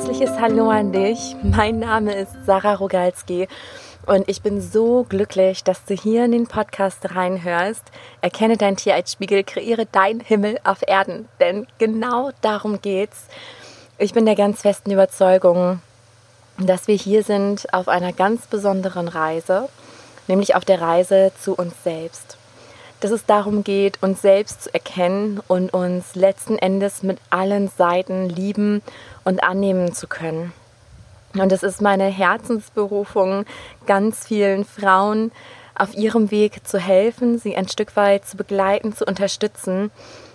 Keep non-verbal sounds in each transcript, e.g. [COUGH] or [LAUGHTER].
herzliches Hallo an dich. Mein Name ist Sarah Rogalski und ich bin so glücklich, dass du hier in den Podcast reinhörst. Erkenne dein Tier als Spiegel, kreiere dein Himmel auf Erden, denn genau darum geht's. Ich bin der ganz festen Überzeugung, dass wir hier sind auf einer ganz besonderen Reise, nämlich auf der Reise zu uns selbst dass es darum geht, uns selbst zu erkennen und uns letzten Endes mit allen Seiten lieben und annehmen zu können. Und es ist meine Herzensberufung, ganz vielen Frauen auf ihrem Weg zu helfen, sie ein Stück weit zu begleiten, zu unterstützen,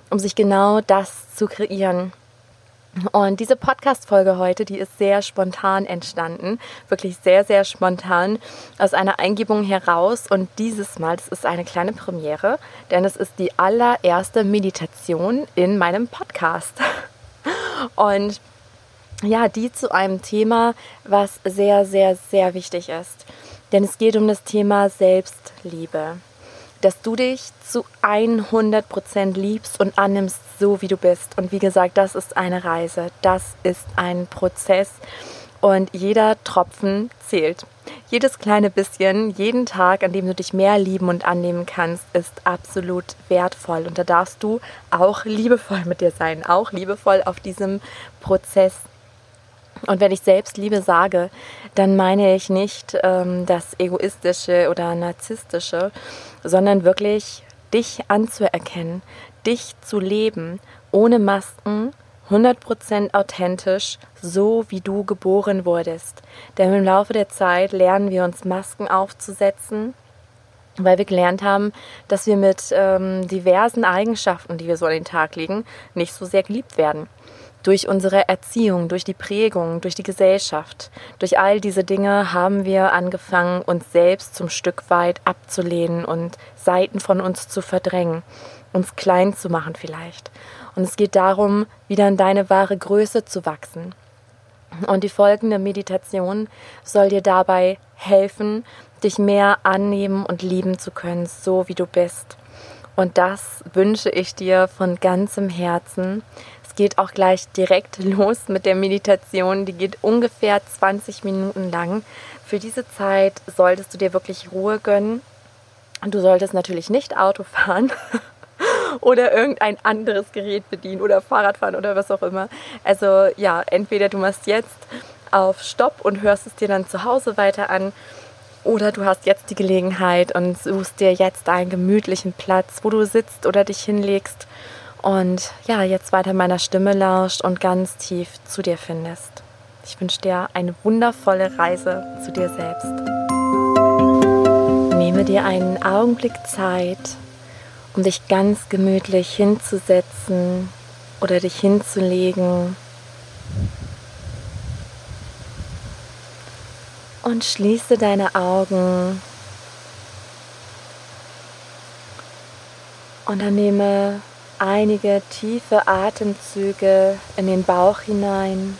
um sich genau das zu kreieren. Und diese Podcast-Folge heute, die ist sehr spontan entstanden. Wirklich sehr, sehr spontan aus einer Eingebung heraus. Und dieses Mal, das ist eine kleine Premiere, denn es ist die allererste Meditation in meinem Podcast. [LAUGHS] Und ja, die zu einem Thema, was sehr, sehr, sehr wichtig ist. Denn es geht um das Thema Selbstliebe dass du dich zu 100% liebst und annimmst, so wie du bist. Und wie gesagt, das ist eine Reise, das ist ein Prozess und jeder Tropfen zählt. Jedes kleine bisschen, jeden Tag, an dem du dich mehr lieben und annehmen kannst, ist absolut wertvoll. Und da darfst du auch liebevoll mit dir sein, auch liebevoll auf diesem Prozess und wenn ich Selbstliebe sage, dann meine ich nicht ähm, das Egoistische oder Narzisstische, sondern wirklich dich anzuerkennen, dich zu leben, ohne Masken, 100% authentisch, so wie du geboren wurdest. Denn im Laufe der Zeit lernen wir uns Masken aufzusetzen, weil wir gelernt haben, dass wir mit ähm, diversen Eigenschaften, die wir so an den Tag legen, nicht so sehr geliebt werden durch unsere Erziehung, durch die Prägung, durch die Gesellschaft, durch all diese Dinge haben wir angefangen, uns selbst zum Stück weit abzulehnen und Seiten von uns zu verdrängen, uns klein zu machen vielleicht. Und es geht darum, wieder in deine wahre Größe zu wachsen. Und die folgende Meditation soll dir dabei helfen, dich mehr annehmen und lieben zu können, so wie du bist. Und das wünsche ich dir von ganzem Herzen, geht auch gleich direkt [LAUGHS] los mit der Meditation. Die geht ungefähr 20 Minuten lang. Für diese Zeit solltest du dir wirklich Ruhe gönnen. Du solltest natürlich nicht Auto fahren [LAUGHS] oder irgendein anderes Gerät bedienen oder Fahrrad fahren oder was auch immer. Also ja, entweder du machst jetzt auf Stopp und hörst es dir dann zu Hause weiter an oder du hast jetzt die Gelegenheit und suchst dir jetzt einen gemütlichen Platz, wo du sitzt oder dich hinlegst und ja, jetzt weiter meiner Stimme lauscht und ganz tief zu dir findest. Ich wünsche dir eine wundervolle Reise zu dir selbst. Nehme dir einen Augenblick Zeit, um dich ganz gemütlich hinzusetzen oder dich hinzulegen. Und schließe deine Augen. Und dann nehme einige tiefe Atemzüge in den Bauch hinein.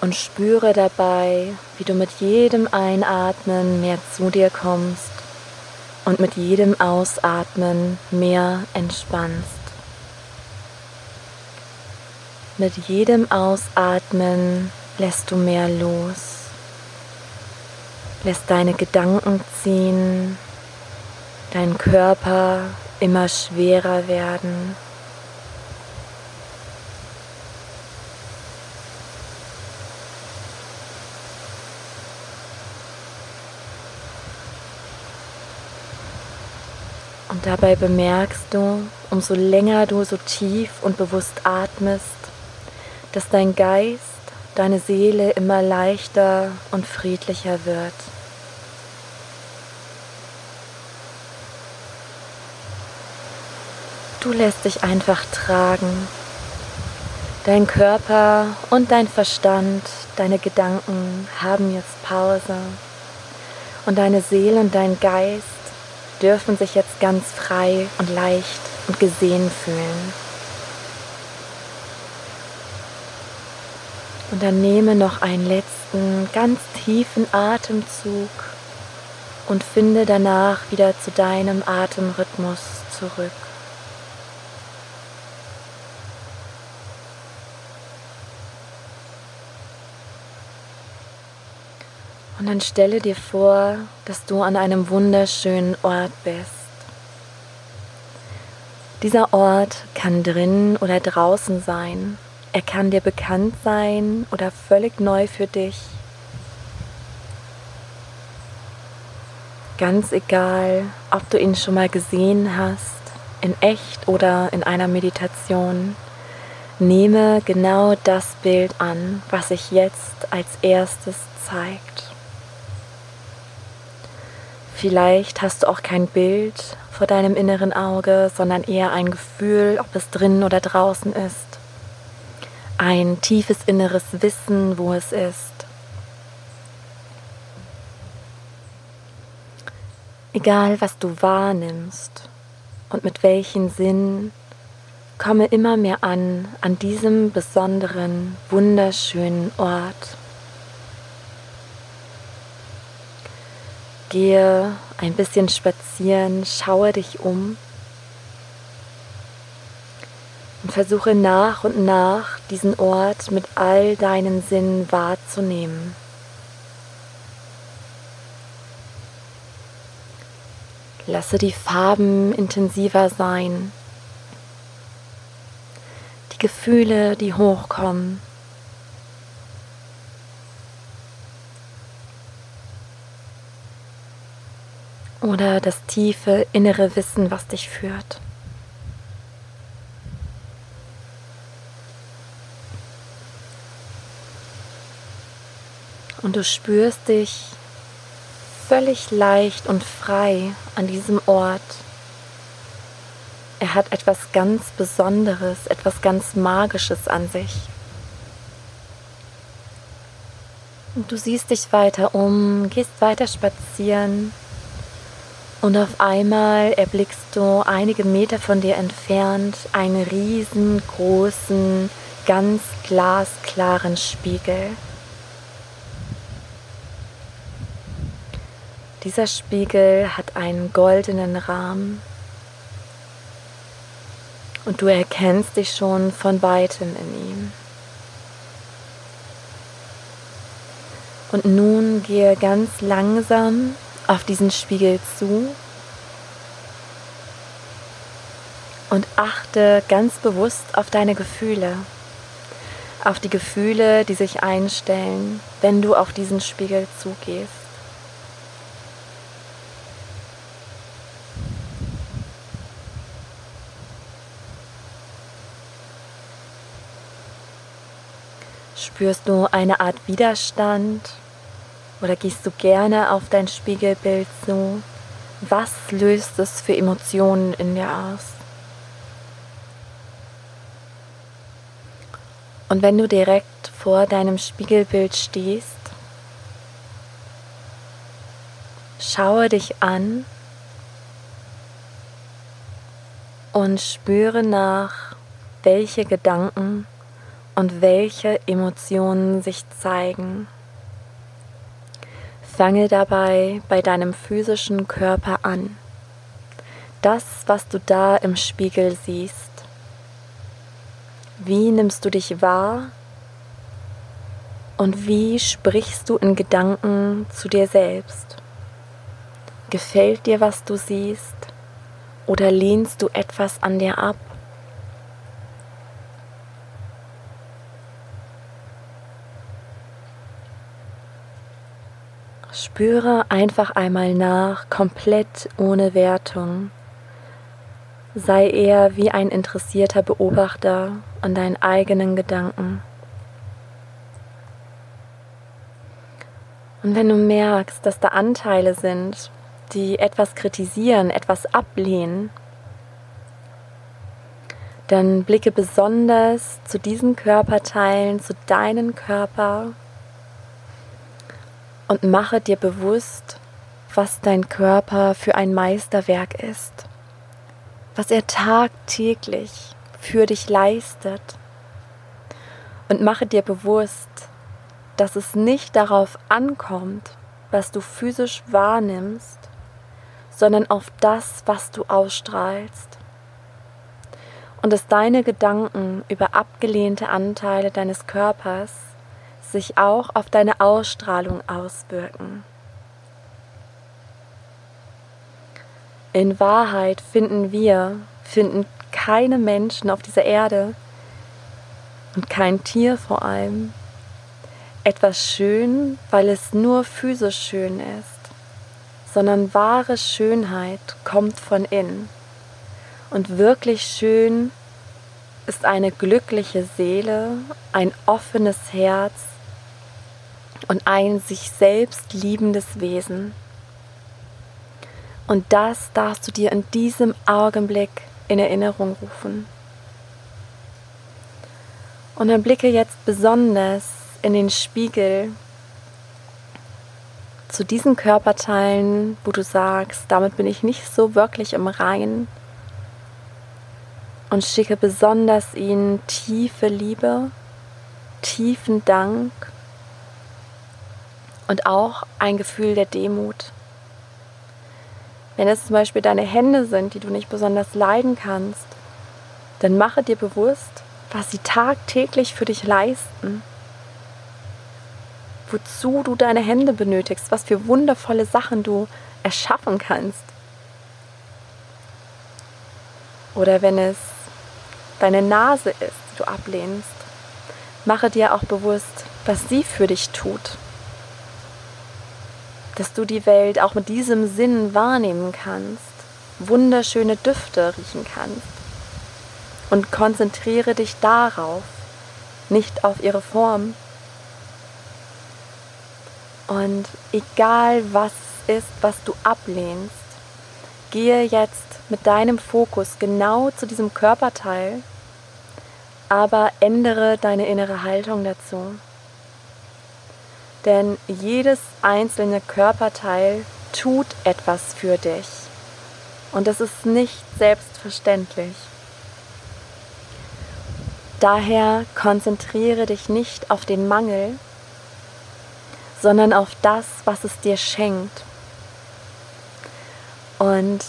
Und spüre dabei, wie du mit jedem Einatmen mehr zu dir kommst und mit jedem Ausatmen mehr entspannst. Mit jedem Ausatmen lässt du mehr los lässt deine Gedanken ziehen, dein Körper immer schwerer werden. Und dabei bemerkst du, umso länger du so tief und bewusst atmest, dass dein Geist deine Seele immer leichter und friedlicher wird. Du lässt dich einfach tragen. Dein Körper und dein Verstand, deine Gedanken haben jetzt Pause. Und deine Seele und dein Geist dürfen sich jetzt ganz frei und leicht und gesehen fühlen. Und dann nehme noch einen letzten ganz tiefen Atemzug und finde danach wieder zu deinem Atemrhythmus zurück. Und dann stelle dir vor, dass du an einem wunderschönen Ort bist. Dieser Ort kann drinnen oder draußen sein. Er kann dir bekannt sein oder völlig neu für dich. Ganz egal, ob du ihn schon mal gesehen hast, in echt oder in einer Meditation, nehme genau das Bild an, was sich jetzt als erstes zeigt. Vielleicht hast du auch kein Bild vor deinem inneren Auge, sondern eher ein Gefühl, ob es drinnen oder draußen ist. Ein tiefes inneres Wissen, wo es ist. Egal, was du wahrnimmst und mit welchen Sinnen, komme immer mehr an an diesem besonderen, wunderschönen Ort. Gehe ein bisschen spazieren, schaue dich um und versuche nach und nach diesen Ort mit all deinen Sinnen wahrzunehmen. Lasse die Farben intensiver sein, die Gefühle, die hochkommen. Oder das tiefe innere Wissen, was dich führt. Und du spürst dich völlig leicht und frei an diesem Ort. Er hat etwas ganz Besonderes, etwas ganz Magisches an sich. Und du siehst dich weiter um, gehst weiter spazieren und auf einmal erblickst du einige Meter von dir entfernt einen riesengroßen, ganz glasklaren Spiegel. Dieser Spiegel hat einen goldenen Rahmen und du erkennst dich schon von weitem in ihm. Und nun gehe ganz langsam auf diesen Spiegel zu und achte ganz bewusst auf deine Gefühle, auf die Gefühle, die sich einstellen, wenn du auf diesen Spiegel zugehst. Spürst du eine Art Widerstand oder gehst du gerne auf dein Spiegelbild zu? Was löst es für Emotionen in dir aus? Und wenn du direkt vor deinem Spiegelbild stehst, schaue dich an und spüre nach, welche Gedanken und welche Emotionen sich zeigen. Fange dabei bei deinem physischen Körper an. Das, was du da im Spiegel siehst. Wie nimmst du dich wahr? Und wie sprichst du in Gedanken zu dir selbst? Gefällt dir, was du siehst? Oder lehnst du etwas an dir ab? Spüre einfach einmal nach, komplett ohne Wertung. Sei eher wie ein interessierter Beobachter an deinen eigenen Gedanken. Und wenn du merkst, dass da Anteile sind, die etwas kritisieren, etwas ablehnen, dann blicke besonders zu diesen Körperteilen, zu deinem Körper und mache dir bewusst, was dein Körper für ein Meisterwerk ist, was er tagtäglich für dich leistet. Und mache dir bewusst, dass es nicht darauf ankommt, was du physisch wahrnimmst, sondern auf das, was du ausstrahlst. Und dass deine Gedanken über abgelehnte Anteile deines Körpers sich auch auf deine Ausstrahlung auswirken. In Wahrheit finden wir, finden keine Menschen auf dieser Erde und kein Tier vor allem etwas schön, weil es nur physisch schön ist, sondern wahre Schönheit kommt von innen. Und wirklich schön ist eine glückliche Seele, ein offenes Herz und ein sich selbst liebendes Wesen. Und das darfst du dir in diesem Augenblick in Erinnerung rufen. Und dann blicke jetzt besonders in den Spiegel zu diesen Körperteilen, wo du sagst, damit bin ich nicht so wirklich im Reinen und schicke besonders ihnen tiefe Liebe, tiefen Dank und auch ein Gefühl der Demut. Wenn es zum Beispiel deine Hände sind, die du nicht besonders leiden kannst, dann mache dir bewusst, was sie tagtäglich für dich leisten. Wozu du deine Hände benötigst, was für wundervolle Sachen du erschaffen kannst. Oder wenn es deine Nase ist, die du ablehnst, mache dir auch bewusst, was sie für dich tut dass du die Welt auch mit diesem Sinn wahrnehmen kannst, wunderschöne Düfte riechen kannst. Und konzentriere dich darauf, nicht auf ihre Form. Und egal was ist, was du ablehnst, gehe jetzt mit deinem Fokus genau zu diesem Körperteil, aber ändere deine innere Haltung dazu. Denn jedes einzelne Körperteil tut etwas für dich. Und das ist nicht selbstverständlich. Daher konzentriere dich nicht auf den Mangel, sondern auf das, was es dir schenkt. Und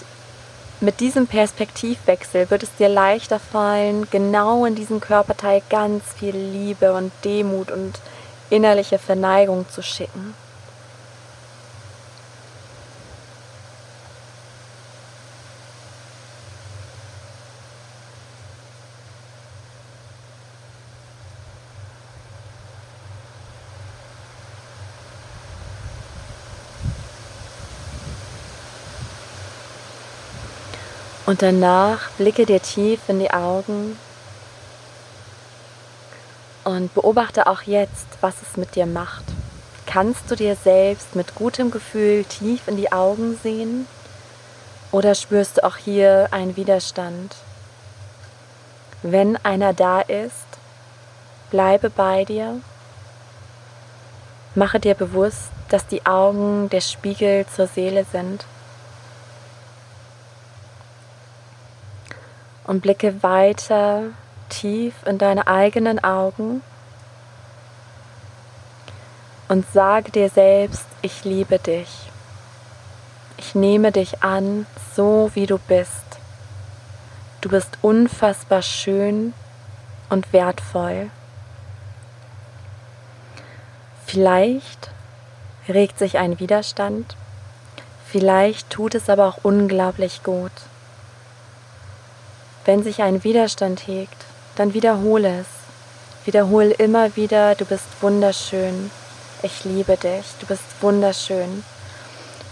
mit diesem Perspektivwechsel wird es dir leichter fallen, genau in diesen Körperteil ganz viel Liebe und Demut und innerliche Verneigung zu schicken. Und danach blicke dir tief in die Augen und beobachte auch jetzt, was es mit dir macht. Kannst du dir selbst mit gutem Gefühl tief in die Augen sehen? Oder spürst du auch hier einen Widerstand? Wenn einer da ist, bleibe bei dir. Mache dir bewusst, dass die Augen der Spiegel zur Seele sind. Und blicke weiter tief in deine eigenen Augen und sage dir selbst, ich liebe dich. Ich nehme dich an, so wie du bist. Du bist unfassbar schön und wertvoll. Vielleicht regt sich ein Widerstand, vielleicht tut es aber auch unglaublich gut. Wenn sich ein Widerstand hegt, dann wiederhole es. Wiederhole immer wieder, du bist wunderschön, ich liebe dich, du bist wunderschön.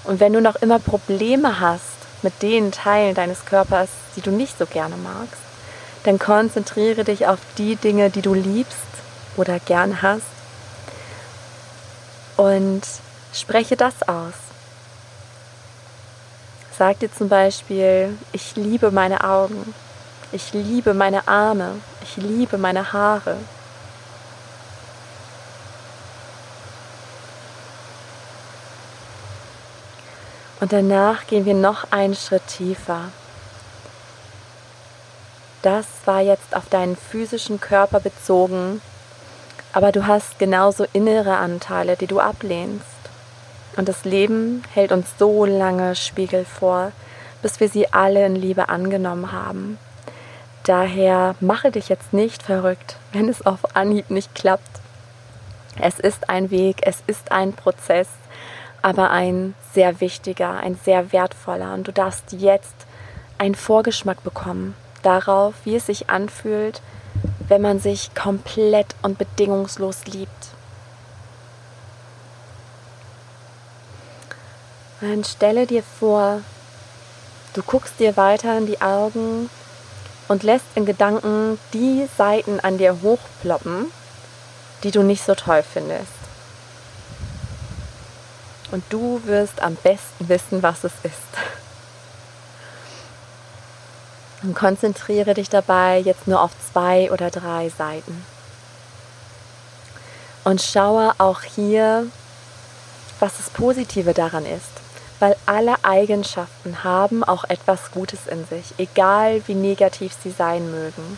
Und wenn du noch immer Probleme hast mit den Teilen deines Körpers, die du nicht so gerne magst, dann konzentriere dich auf die Dinge, die du liebst oder gern hast und spreche das aus. Sag dir zum Beispiel, ich liebe meine Augen, ich liebe meine Arme, ich liebe meine Haare. Und danach gehen wir noch einen Schritt tiefer. Das war jetzt auf deinen physischen Körper bezogen, aber du hast genauso innere Anteile, die du ablehnst. Und das Leben hält uns so lange Spiegel vor, bis wir sie alle in Liebe angenommen haben. Daher mache dich jetzt nicht verrückt, wenn es auf Anhieb nicht klappt. Es ist ein Weg, es ist ein Prozess, aber ein sehr wichtiger, ein sehr wertvoller. Und du darfst jetzt einen Vorgeschmack bekommen darauf, wie es sich anfühlt, wenn man sich komplett und bedingungslos liebt. dann stelle dir vor, du guckst dir weiter in die Augen und lässt in Gedanken die Seiten an dir hochploppen, die du nicht so toll findest. Und du wirst am besten wissen, was es ist. Und konzentriere dich dabei jetzt nur auf zwei oder drei Seiten. Und schaue auch hier, was das Positive daran ist. Weil alle Eigenschaften haben auch etwas Gutes in sich, egal wie negativ sie sein mögen.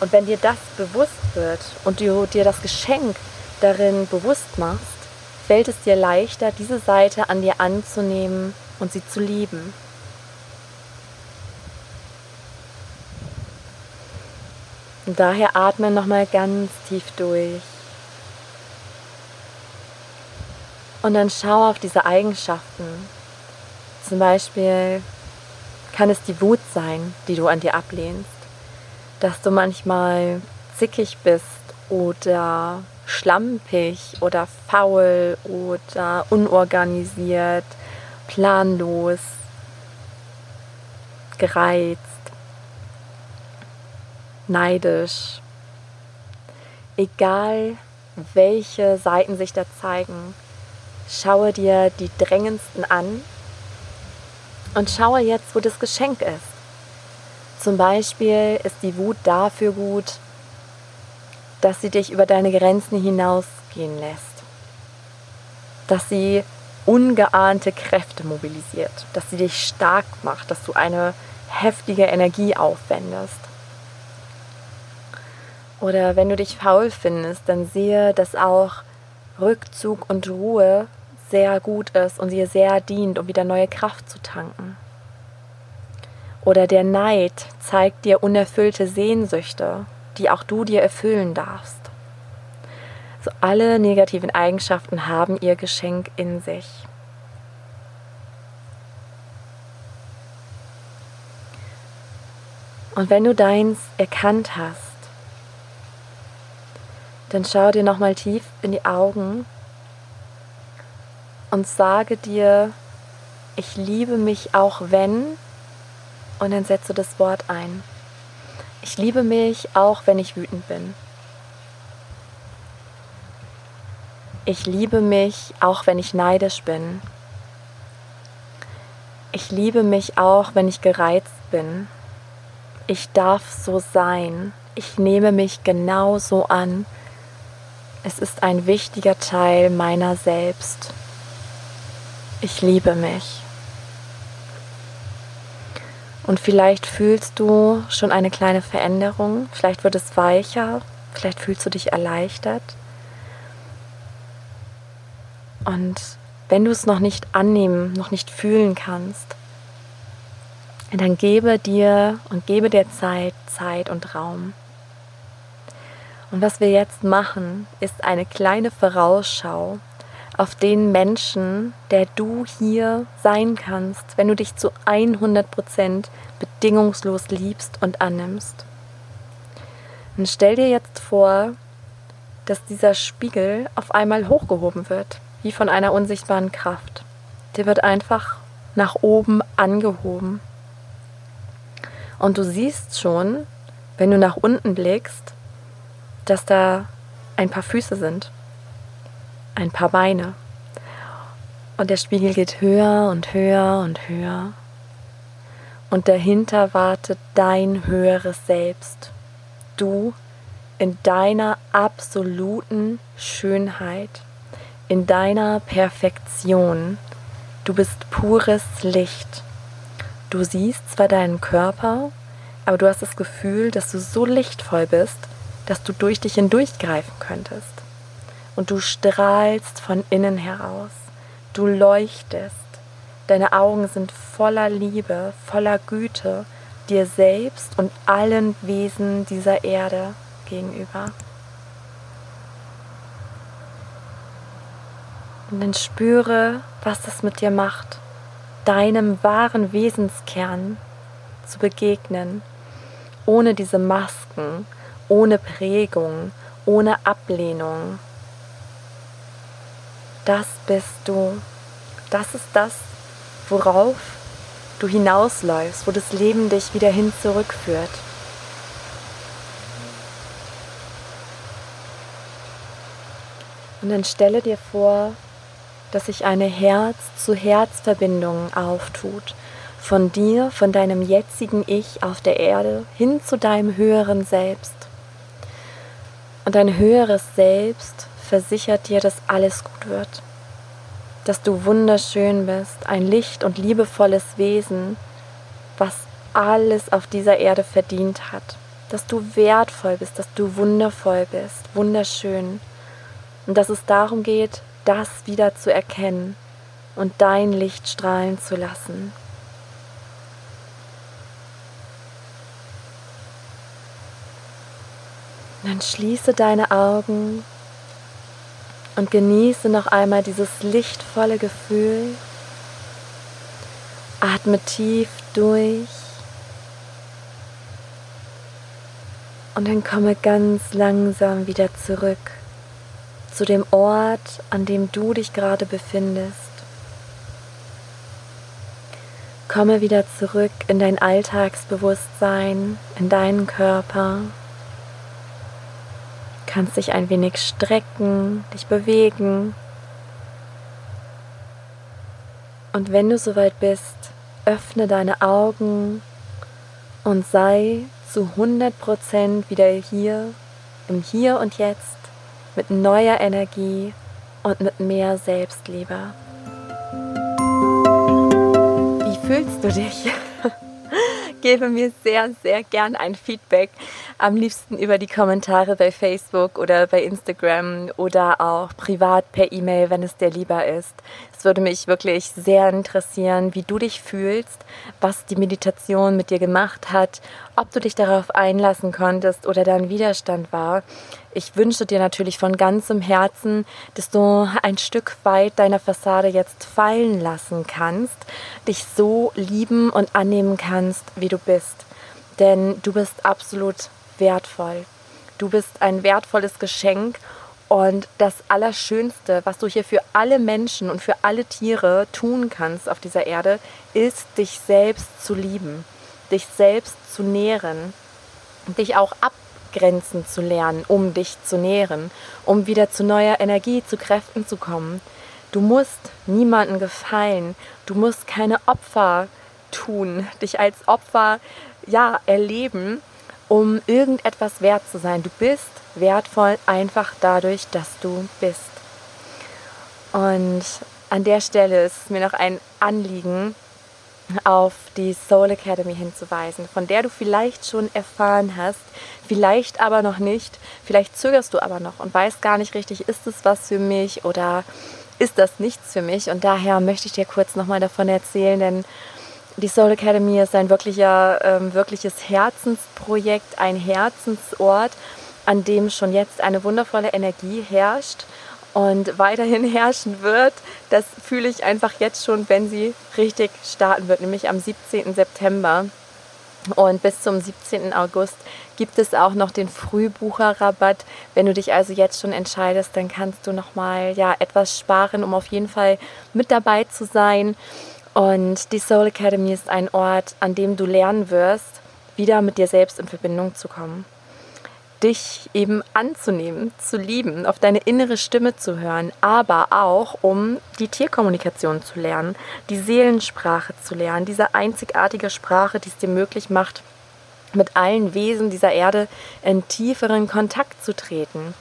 Und wenn dir das bewusst wird und du dir das Geschenk darin bewusst machst, fällt es dir leichter, diese Seite an dir anzunehmen und sie zu lieben. Und daher atme nochmal ganz tief durch. Und dann schau auf diese Eigenschaften. Zum Beispiel kann es die Wut sein, die du an dir ablehnst. Dass du manchmal zickig bist oder schlampig oder faul oder unorganisiert, planlos, gereizt neidisch. Egal welche Seiten sich da zeigen, schaue dir die drängendsten an und schaue jetzt, wo das Geschenk ist. Zum Beispiel ist die Wut dafür gut, dass sie dich über deine Grenzen hinausgehen lässt. Dass sie ungeahnte Kräfte mobilisiert, dass sie dich stark macht, dass du eine heftige Energie aufwendest. Oder wenn du dich faul findest, dann sehe, dass auch Rückzug und Ruhe sehr gut ist und dir sehr dient, um wieder neue Kraft zu tanken. Oder der Neid zeigt dir unerfüllte Sehnsüchte, die auch du dir erfüllen darfst. So alle negativen Eigenschaften haben ihr Geschenk in sich. Und wenn du deins erkannt hast, dann schau dir nochmal tief in die Augen und sage dir, ich liebe mich auch wenn, und dann setze das Wort ein. Ich liebe mich auch wenn ich wütend bin. Ich liebe mich auch wenn ich neidisch bin. Ich liebe mich auch wenn ich gereizt bin. Ich darf so sein. Ich nehme mich genau so an, es ist ein wichtiger Teil meiner selbst. Ich liebe mich. Und vielleicht fühlst du schon eine kleine Veränderung, vielleicht wird es weicher, vielleicht fühlst du dich erleichtert. Und wenn du es noch nicht annehmen, noch nicht fühlen kannst, dann gebe dir und gebe der Zeit Zeit und Raum. Und was wir jetzt machen, ist eine kleine Vorausschau auf den Menschen, der du hier sein kannst, wenn du dich zu 100% bedingungslos liebst und annimmst. Und stell dir jetzt vor, dass dieser Spiegel auf einmal hochgehoben wird, wie von einer unsichtbaren Kraft. Der wird einfach nach oben angehoben. Und du siehst schon, wenn du nach unten blickst, dass da ein paar Füße sind, ein paar Beine. Und der Spiegel geht höher und höher und höher. Und dahinter wartet dein höheres Selbst. Du in deiner absoluten Schönheit, in deiner Perfektion. Du bist pures Licht. Du siehst zwar deinen Körper, aber du hast das Gefühl, dass du so lichtvoll bist, dass du durch dich hindurchgreifen könntest. und du strahlst von innen heraus. Du leuchtest. Deine Augen sind voller Liebe, voller Güte dir selbst und allen Wesen dieser Erde gegenüber. Und dann spüre, was das mit dir macht, deinem wahren Wesenskern zu begegnen, ohne diese Masken, ohne Prägung, ohne Ablehnung. Das bist du. Das ist das, worauf du hinausläufst, wo das Leben dich wieder hin zurückführt. Und dann stelle dir vor, dass sich eine Herz-zu-Herz-Verbindung auftut. Von dir, von deinem jetzigen Ich auf der Erde hin zu deinem höheren Selbst. Und dein höheres Selbst versichert dir, dass alles gut wird. Dass du wunderschön bist, ein licht und liebevolles Wesen, was alles auf dieser Erde verdient hat. Dass du wertvoll bist, dass du wundervoll bist, wunderschön. Und dass es darum geht, das wieder zu erkennen und dein Licht strahlen zu lassen. Dann schließe deine Augen und genieße noch einmal dieses lichtvolle Gefühl. Atme tief durch und dann komme ganz langsam wieder zurück zu dem Ort, an dem du dich gerade befindest. Komme wieder zurück in dein Alltagsbewusstsein, in deinen Körper. Kannst dich ein wenig strecken, dich bewegen. Und wenn du soweit bist, öffne deine Augen und sei zu 100% wieder hier, im Hier und Jetzt mit neuer Energie und mit mehr Selbstliebe. Wie fühlst du dich? Gebe mir sehr, sehr gern ein Feedback. Am liebsten über die Kommentare bei Facebook oder bei Instagram oder auch privat per E-Mail, wenn es dir lieber ist. Es würde mich wirklich sehr interessieren, wie du dich fühlst, was die Meditation mit dir gemacht hat, ob du dich darauf einlassen konntest oder dein Widerstand war. Ich wünsche dir natürlich von ganzem Herzen, dass du ein Stück weit deiner Fassade jetzt fallen lassen kannst, dich so lieben und annehmen kannst, wie du bist. Denn du bist absolut wertvoll. Du bist ein wertvolles Geschenk und das Allerschönste, was du hier für alle Menschen und für alle Tiere tun kannst auf dieser Erde, ist, dich selbst zu lieben, dich selbst zu nähren, dich auch ab Grenzen zu lernen, um dich zu nähren, um wieder zu neuer Energie, zu Kräften zu kommen. Du musst niemandem gefallen, du musst keine Opfer tun, dich als Opfer ja erleben, um irgendetwas wert zu sein. Du bist wertvoll einfach dadurch, dass du bist. Und an der Stelle ist mir noch ein Anliegen, auf die Soul Academy hinzuweisen, von der du vielleicht schon erfahren hast, vielleicht aber noch nicht, vielleicht zögerst du aber noch und weißt gar nicht richtig, ist es was für mich oder ist das nichts für mich? Und daher möchte ich dir kurz nochmal davon erzählen, denn die Soul Academy ist ein wirklicher, ähm, wirkliches Herzensprojekt, ein Herzensort, an dem schon jetzt eine wundervolle Energie herrscht und weiterhin herrschen wird. Das fühle ich einfach jetzt schon, wenn sie richtig starten wird, nämlich am 17. September. Und bis zum 17. August gibt es auch noch den Frühbucherrabatt. Wenn du dich also jetzt schon entscheidest, dann kannst du noch mal ja etwas sparen, um auf jeden Fall mit dabei zu sein. Und die Soul Academy ist ein Ort, an dem du lernen wirst, wieder mit dir selbst in Verbindung zu kommen dich eben anzunehmen, zu lieben, auf deine innere Stimme zu hören, aber auch um die Tierkommunikation zu lernen, die Seelensprache zu lernen, diese einzigartige Sprache, die es dir möglich macht, mit allen Wesen dieser Erde in tieferen Kontakt zu treten.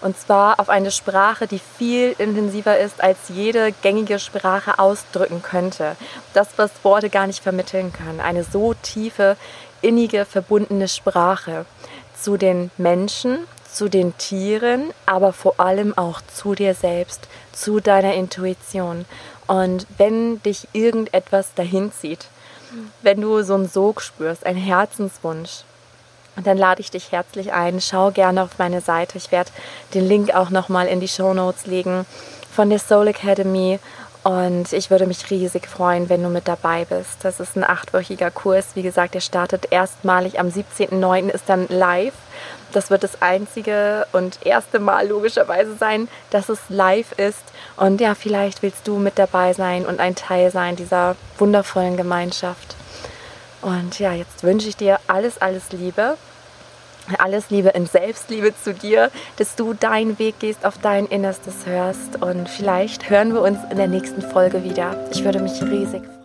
Und zwar auf eine Sprache, die viel intensiver ist, als jede gängige Sprache ausdrücken könnte. Das, was Worte gar nicht vermitteln können. Eine so tiefe, innige, verbundene Sprache zu den Menschen, zu den Tieren, aber vor allem auch zu dir selbst, zu deiner Intuition. Und wenn dich irgendetwas dahin zieht, wenn du so einen Sog spürst, einen Herzenswunsch, dann lade ich dich herzlich ein. Schau gerne auf meine Seite. Ich werde den Link auch nochmal in die Show Notes legen von der Soul Academy. Und ich würde mich riesig freuen, wenn du mit dabei bist. Das ist ein achtwöchiger Kurs. Wie gesagt, der startet erstmalig am 17.09. ist dann live. Das wird das einzige und erste Mal logischerweise sein, dass es live ist. Und ja, vielleicht willst du mit dabei sein und ein Teil sein dieser wundervollen Gemeinschaft. Und ja, jetzt wünsche ich dir alles, alles Liebe. Alles Liebe in Selbstliebe zu dir, dass du deinen Weg gehst, auf dein Innerstes hörst. Und vielleicht hören wir uns in der nächsten Folge wieder. Ich würde mich riesig freuen.